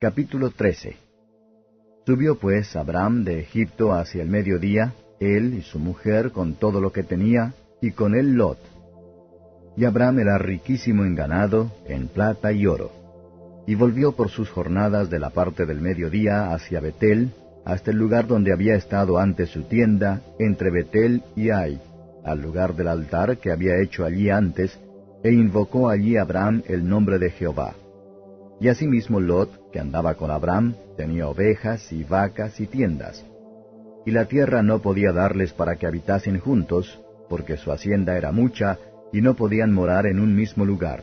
Capítulo 13 Subió pues Abraham de Egipto hacia el mediodía, él y su mujer con todo lo que tenía, y con él Lot. Y Abraham era riquísimo en ganado, en plata y oro. Y volvió por sus jornadas de la parte del mediodía hacia Betel, hasta el lugar donde había estado antes su tienda, entre Betel y Ai, al lugar del altar que había hecho allí antes, e invocó allí Abraham el nombre de Jehová. Y asimismo Lot, andaba con Abraham, tenía ovejas y vacas y tiendas. Y la tierra no podía darles para que habitasen juntos, porque su hacienda era mucha, y no podían morar en un mismo lugar.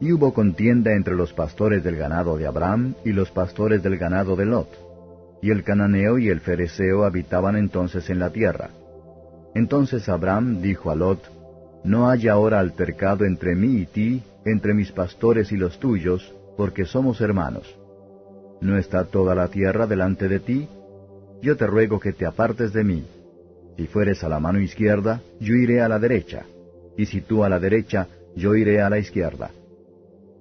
Y hubo contienda entre los pastores del ganado de Abraham y los pastores del ganado de Lot. Y el cananeo y el fereceo habitaban entonces en la tierra. Entonces Abraham dijo a Lot, No haya ahora altercado entre mí y ti, entre mis pastores y los tuyos, porque somos hermanos. ¿No está toda la tierra delante de ti? Yo te ruego que te apartes de mí. Si fueres a la mano izquierda, yo iré a la derecha, y si tú a la derecha, yo iré a la izquierda.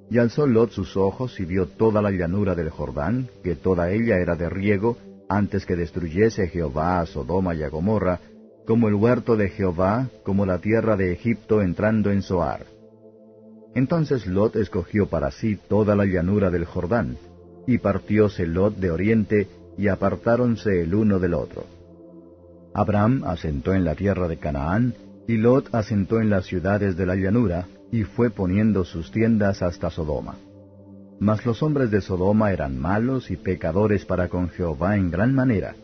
Y alzó Lot sus ojos y vio toda la llanura del Jordán, que toda ella era de riego, antes que destruyese Jehová a Sodoma y a Gomorra, como el huerto de Jehová, como la tierra de Egipto entrando en Zoar. Entonces Lot escogió para sí toda la llanura del Jordán, y partióse Lot de oriente, y apartáronse el uno del otro. Abraham asentó en la tierra de Canaán, y Lot asentó en las ciudades de la llanura, y fue poniendo sus tiendas hasta Sodoma. Mas los hombres de Sodoma eran malos y pecadores para con Jehová en gran manera.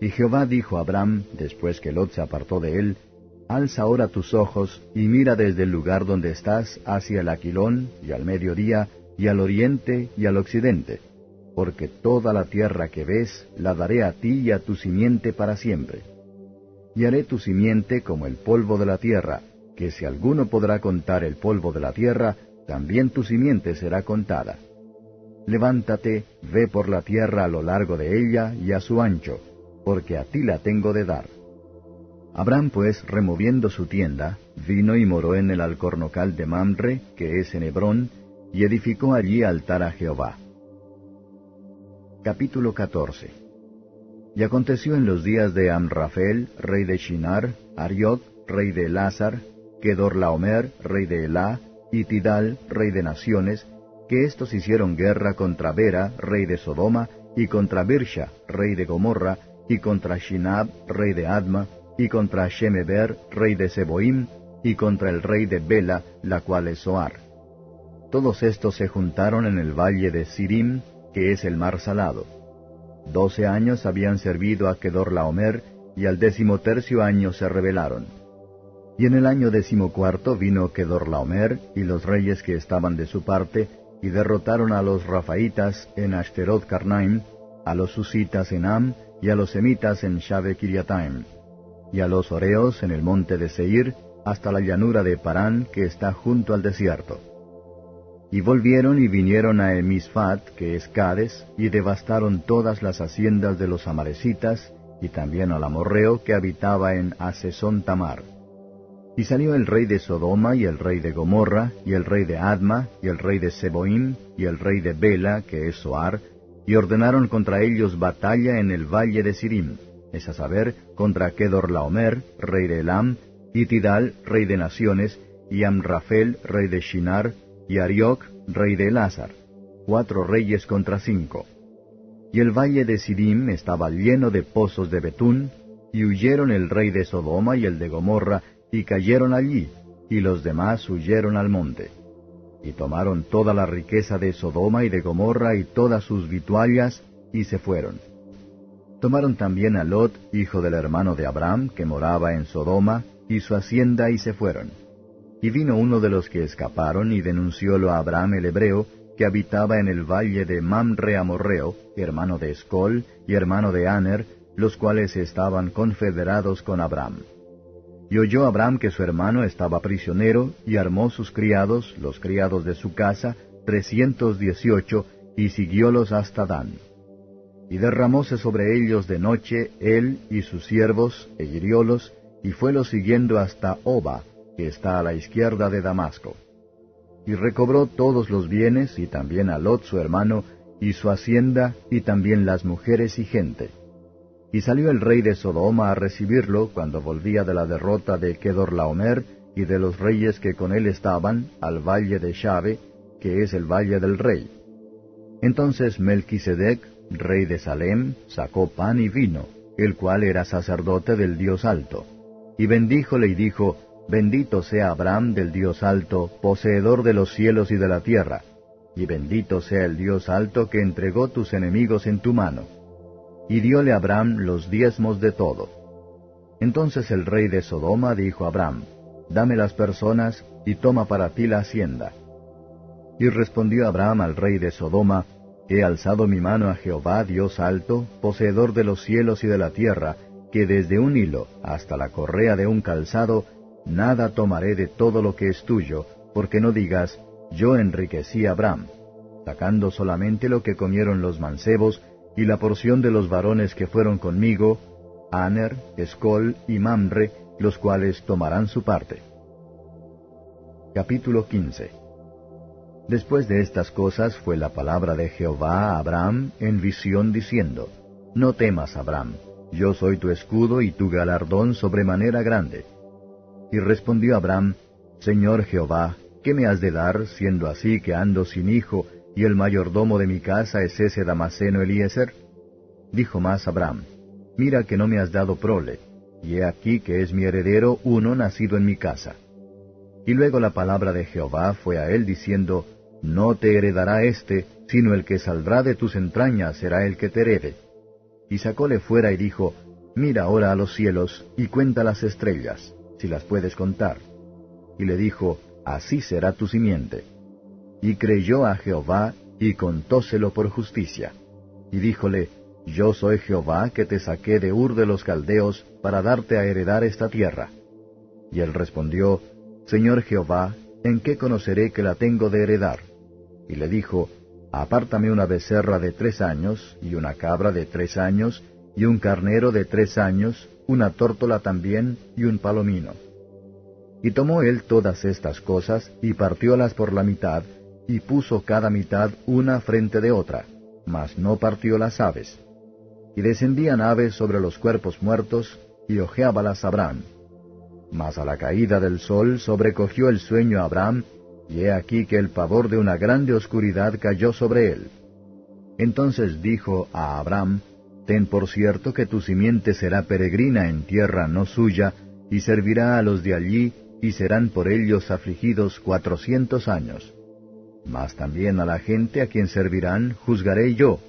Y Jehová dijo a Abraham, después que Lot se apartó de él, Alza ahora tus ojos y mira desde el lugar donde estás hacia el aquilón y al mediodía y al oriente y al occidente, porque toda la tierra que ves la daré a ti y a tu simiente para siempre. Y haré tu simiente como el polvo de la tierra, que si alguno podrá contar el polvo de la tierra, también tu simiente será contada. Levántate, ve por la tierra a lo largo de ella y a su ancho, porque a ti la tengo de dar. Abraham pues, removiendo su tienda, vino y moró en el alcornocal de Mamre, que es en Hebrón, y edificó allí altar a Jehová. Capítulo 14 Y aconteció en los días de Amrafel, rey de Shinar, Ariot, rey de Lázar, Kedorlaomer, rey de Elá, y Tidal, rey de naciones, que éstos hicieron guerra contra Bera, rey de Sodoma, y contra Birsha, rey de Gomorra, y contra Shinab, rey de Adma, y contra Shemeber, rey de Seboim, y contra el rey de Bela, la cual es Soar. Todos estos se juntaron en el valle de Sirim, que es el mar salado. Doce años habían servido a Kedorlaomer, y al decimotercio año se rebelaron. Y en el año decimocuarto vino Kedorlaomer y los reyes que estaban de su parte, y derrotaron a los Rafaitas en Ashterot Karnaim, a los Susitas en Am, y a los Semitas en Shave Kiriataim y a los Oreos en el monte de Seir, hasta la llanura de Parán, que está junto al desierto. Y volvieron y vinieron a Emisfat, que es Cades, y devastaron todas las haciendas de los amarecitas, y también al amorreo que habitaba en Asesón Tamar. Y salió el rey de Sodoma, y el rey de Gomorra, y el rey de Adma, y el rey de Seboim, y el rey de Bela, que es Soar, y ordenaron contra ellos batalla en el valle de Sirim es a saber, contra Kedorlaomer, rey de Elam, y Tidal, rey de naciones, y Amrafel, rey de Shinar, y Arioc, rey de Elazar, cuatro reyes contra cinco. Y el valle de Sidim estaba lleno de pozos de betún, y huyeron el rey de Sodoma y el de Gomorra, y cayeron allí, y los demás huyeron al monte. Y tomaron toda la riqueza de Sodoma y de Gomorra y todas sus vituallas, y se fueron. Tomaron también a Lot, hijo del hermano de Abraham, que moraba en Sodoma, y su hacienda, y se fueron. Y vino uno de los que escaparon y denunciólo a Abraham el hebreo, que habitaba en el valle de Mamre Amorreo, hermano de Escol y hermano de Aner, los cuales estaban confederados con Abraham. Y oyó Abraham que su hermano estaba prisionero, y armó sus criados, los criados de su casa, trescientos dieciocho, y siguiólos hasta Dan. Y derramóse sobre ellos de noche él y sus siervos, e hiriólos, y fuélos siguiendo hasta Oba, que está a la izquierda de Damasco. Y recobró todos los bienes, y también a Lot su hermano, y su hacienda, y también las mujeres y gente. Y salió el rey de Sodoma a recibirlo cuando volvía de la derrota de Kedorlaomer y de los reyes que con él estaban al valle de Shave, que es el valle del rey. Entonces Melquisedec, rey de Salem, sacó pan y vino, el cual era sacerdote del Dios alto. Y bendíjole y dijo, Bendito sea Abraham del Dios alto, poseedor de los cielos y de la tierra, y bendito sea el Dios alto que entregó tus enemigos en tu mano. Y diole Abraham los diezmos de todo. Entonces el rey de Sodoma dijo a Abraham, Dame las personas y toma para ti la hacienda. Y respondió Abraham al rey de Sodoma, He alzado mi mano a Jehová, Dios alto, poseedor de los cielos y de la tierra, que desde un hilo hasta la correa de un calzado, nada tomaré de todo lo que es tuyo, porque no digas, yo enriquecí a Abraham, sacando solamente lo que comieron los mancebos, y la porción de los varones que fueron conmigo, Aner, Escol y Mamre, los cuales tomarán su parte. Capítulo 15 Después de estas cosas fue la palabra de Jehová a Abraham en visión diciendo, No temas, Abraham, yo soy tu escudo y tu galardón sobremanera grande. Y respondió Abraham, Señor Jehová, ¿qué me has de dar, siendo así que ando sin hijo, y el mayordomo de mi casa es ese Damaseno Eliezer? Dijo más Abraham, Mira que no me has dado prole, y he aquí que es mi heredero uno nacido en mi casa. Y luego la palabra de Jehová fue a él diciendo, no te heredará éste, sino el que saldrá de tus entrañas será el que te herede. Y sacóle fuera y dijo, Mira ahora a los cielos, y cuenta las estrellas, si las puedes contar. Y le dijo, Así será tu simiente. Y creyó a Jehová, y contóselo por justicia. Y díjole, Yo soy Jehová que te saqué de Ur de los Caldeos, para darte a heredar esta tierra. Y él respondió, Señor Jehová, ¿en qué conoceré que la tengo de heredar? Y le dijo, Apártame una becerra de tres años, y una cabra de tres años, y un carnero de tres años, una tórtola también, y un palomino. Y tomó él todas estas cosas, y partiólas por la mitad, y puso cada mitad una frente de otra, mas no partió las aves. Y descendían aves sobre los cuerpos muertos, y ojeábalas Abraham. Mas a la caída del sol sobrecogió el sueño a Abraham, y he aquí que el pavor de una grande oscuridad cayó sobre él. Entonces dijo a Abraham, Ten por cierto que tu simiente será peregrina en tierra no suya, y servirá a los de allí, y serán por ellos afligidos cuatrocientos años. Mas también a la gente a quien servirán juzgaré yo,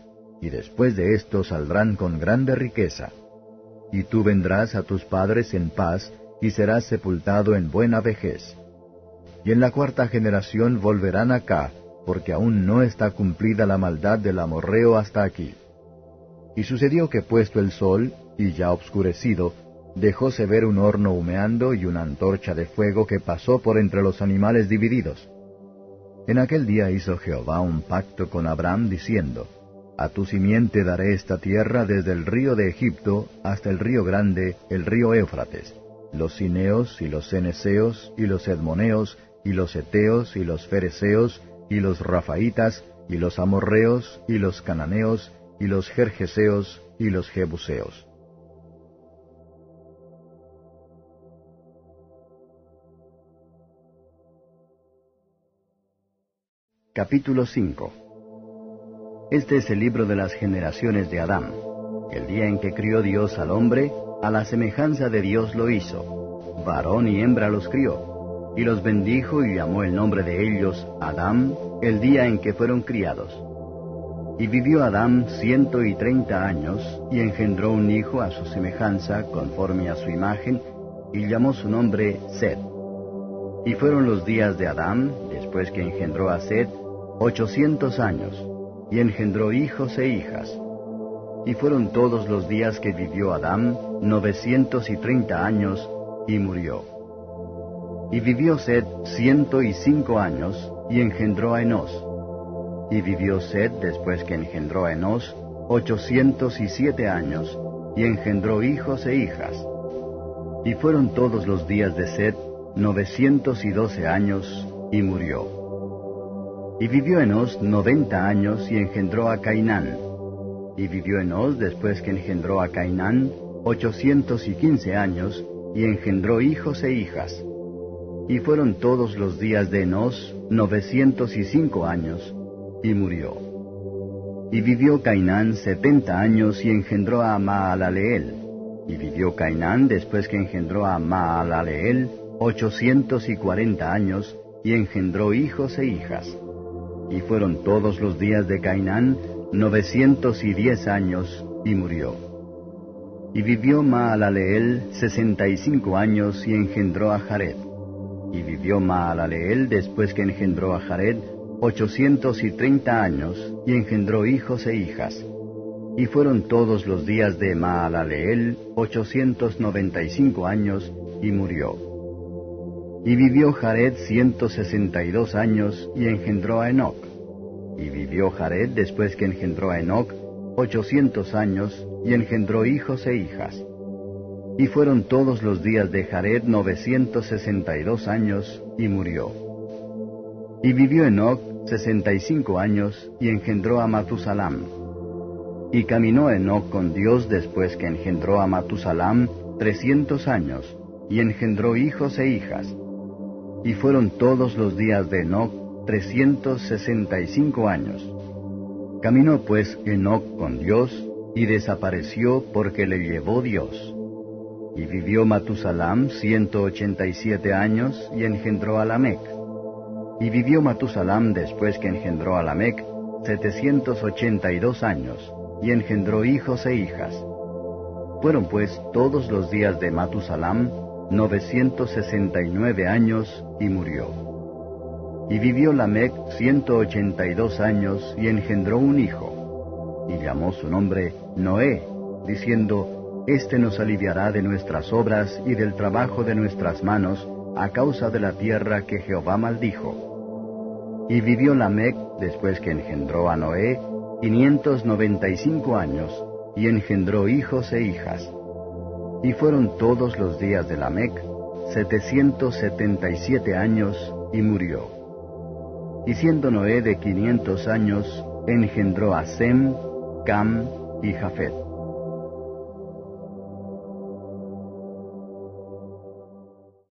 y después de esto saldrán con grande riqueza. Y tú vendrás a tus padres en paz, y serás sepultado en buena vejez y en la cuarta generación volverán acá, porque aún no está cumplida la maldad del amorreo hasta aquí. Y sucedió que puesto el sol, y ya obscurecido, dejóse ver un horno humeando y una antorcha de fuego que pasó por entre los animales divididos. En aquel día hizo Jehová un pacto con Abraham diciendo, A tu simiente daré esta tierra desde el río de Egipto hasta el río grande, el río Éufrates, los cineos y los ceneseos y los edmoneos y los eteos, y los fereceos, y los rafaitas, y los amorreos, y los cananeos, y los jerjeseos, y los jebuseos. Capítulo 5 Este es el libro de las generaciones de Adán. El día en que crió Dios al hombre, a la semejanza de Dios lo hizo. Varón y hembra los crió y los bendijo y llamó el nombre de ellos Adán el día en que fueron criados. Y vivió Adán ciento y treinta años, y engendró un hijo a su semejanza, conforme a su imagen, y llamó su nombre Sed. Y fueron los días de Adán, después que engendró a Seth, ochocientos años, y engendró hijos e hijas. Y fueron todos los días que vivió Adán, novecientos y treinta años, y murió. Y vivió Seth ciento y cinco años, y engendró a Enos. Y vivió Seth después que engendró a Enos, ochocientos y siete años, y engendró hijos e hijas. Y fueron todos los días de Seth novecientos y doce años, y murió. Y vivió Enos noventa años y engendró a Cainán. Y vivió Enos después que engendró a Cainán ochocientos y quince años, y engendró hijos e hijas. Y fueron todos los días de Enos novecientos y cinco años, y murió. Y vivió Cainán setenta años y engendró a Maalaleel. Y vivió Cainán después que engendró a Maalaleel ochocientos y cuarenta años, y engendró hijos e hijas. Y fueron todos los días de Cainán novecientos y diez años, y murió. Y vivió Maalaleel sesenta y cinco años, y engendró a Jared. Y vivió Maalaleel después que engendró a Jared ochocientos y treinta años, y engendró hijos e hijas. Y fueron todos los días de Maalaleel ochocientos noventa y cinco años, y murió. Y vivió Jared ciento sesenta y dos años y engendró a Enoc. Y vivió Jared después que engendró a Enoc ochocientos años y engendró hijos e hijas. Y fueron todos los días de Jared novecientos sesenta y dos años y murió. Y vivió Enoc sesenta y cinco años y engendró a Matusalam. Y caminó Enoc con Dios después que engendró a Matusalam trescientos años y engendró hijos e hijas. Y fueron todos los días de Enoc trescientos sesenta y cinco años. Caminó pues Enoc con Dios, y desapareció porque le llevó Dios. Y vivió Matusalam ciento ochenta y siete años, y engendró a Lamec. Y vivió Matusalam después que engendró a Lamec setecientos ochenta y dos años, y engendró hijos e hijas. Fueron pues todos los días de Matusalam 969 años y murió. Y vivió Lamec 182 años y engendró un hijo, y llamó su nombre Noé, diciendo, Este nos aliviará de nuestras obras y del trabajo de nuestras manos, a causa de la tierra que Jehová maldijo. Y vivió Lamec, después que engendró a Noé, quinientos noventa y cinco años, y engendró hijos e hijas. Y fueron todos los días de Lamec, setecientos setenta y siete años, y murió. Y siendo Noé de quinientos años, engendró a Sem, Cam y Jafet.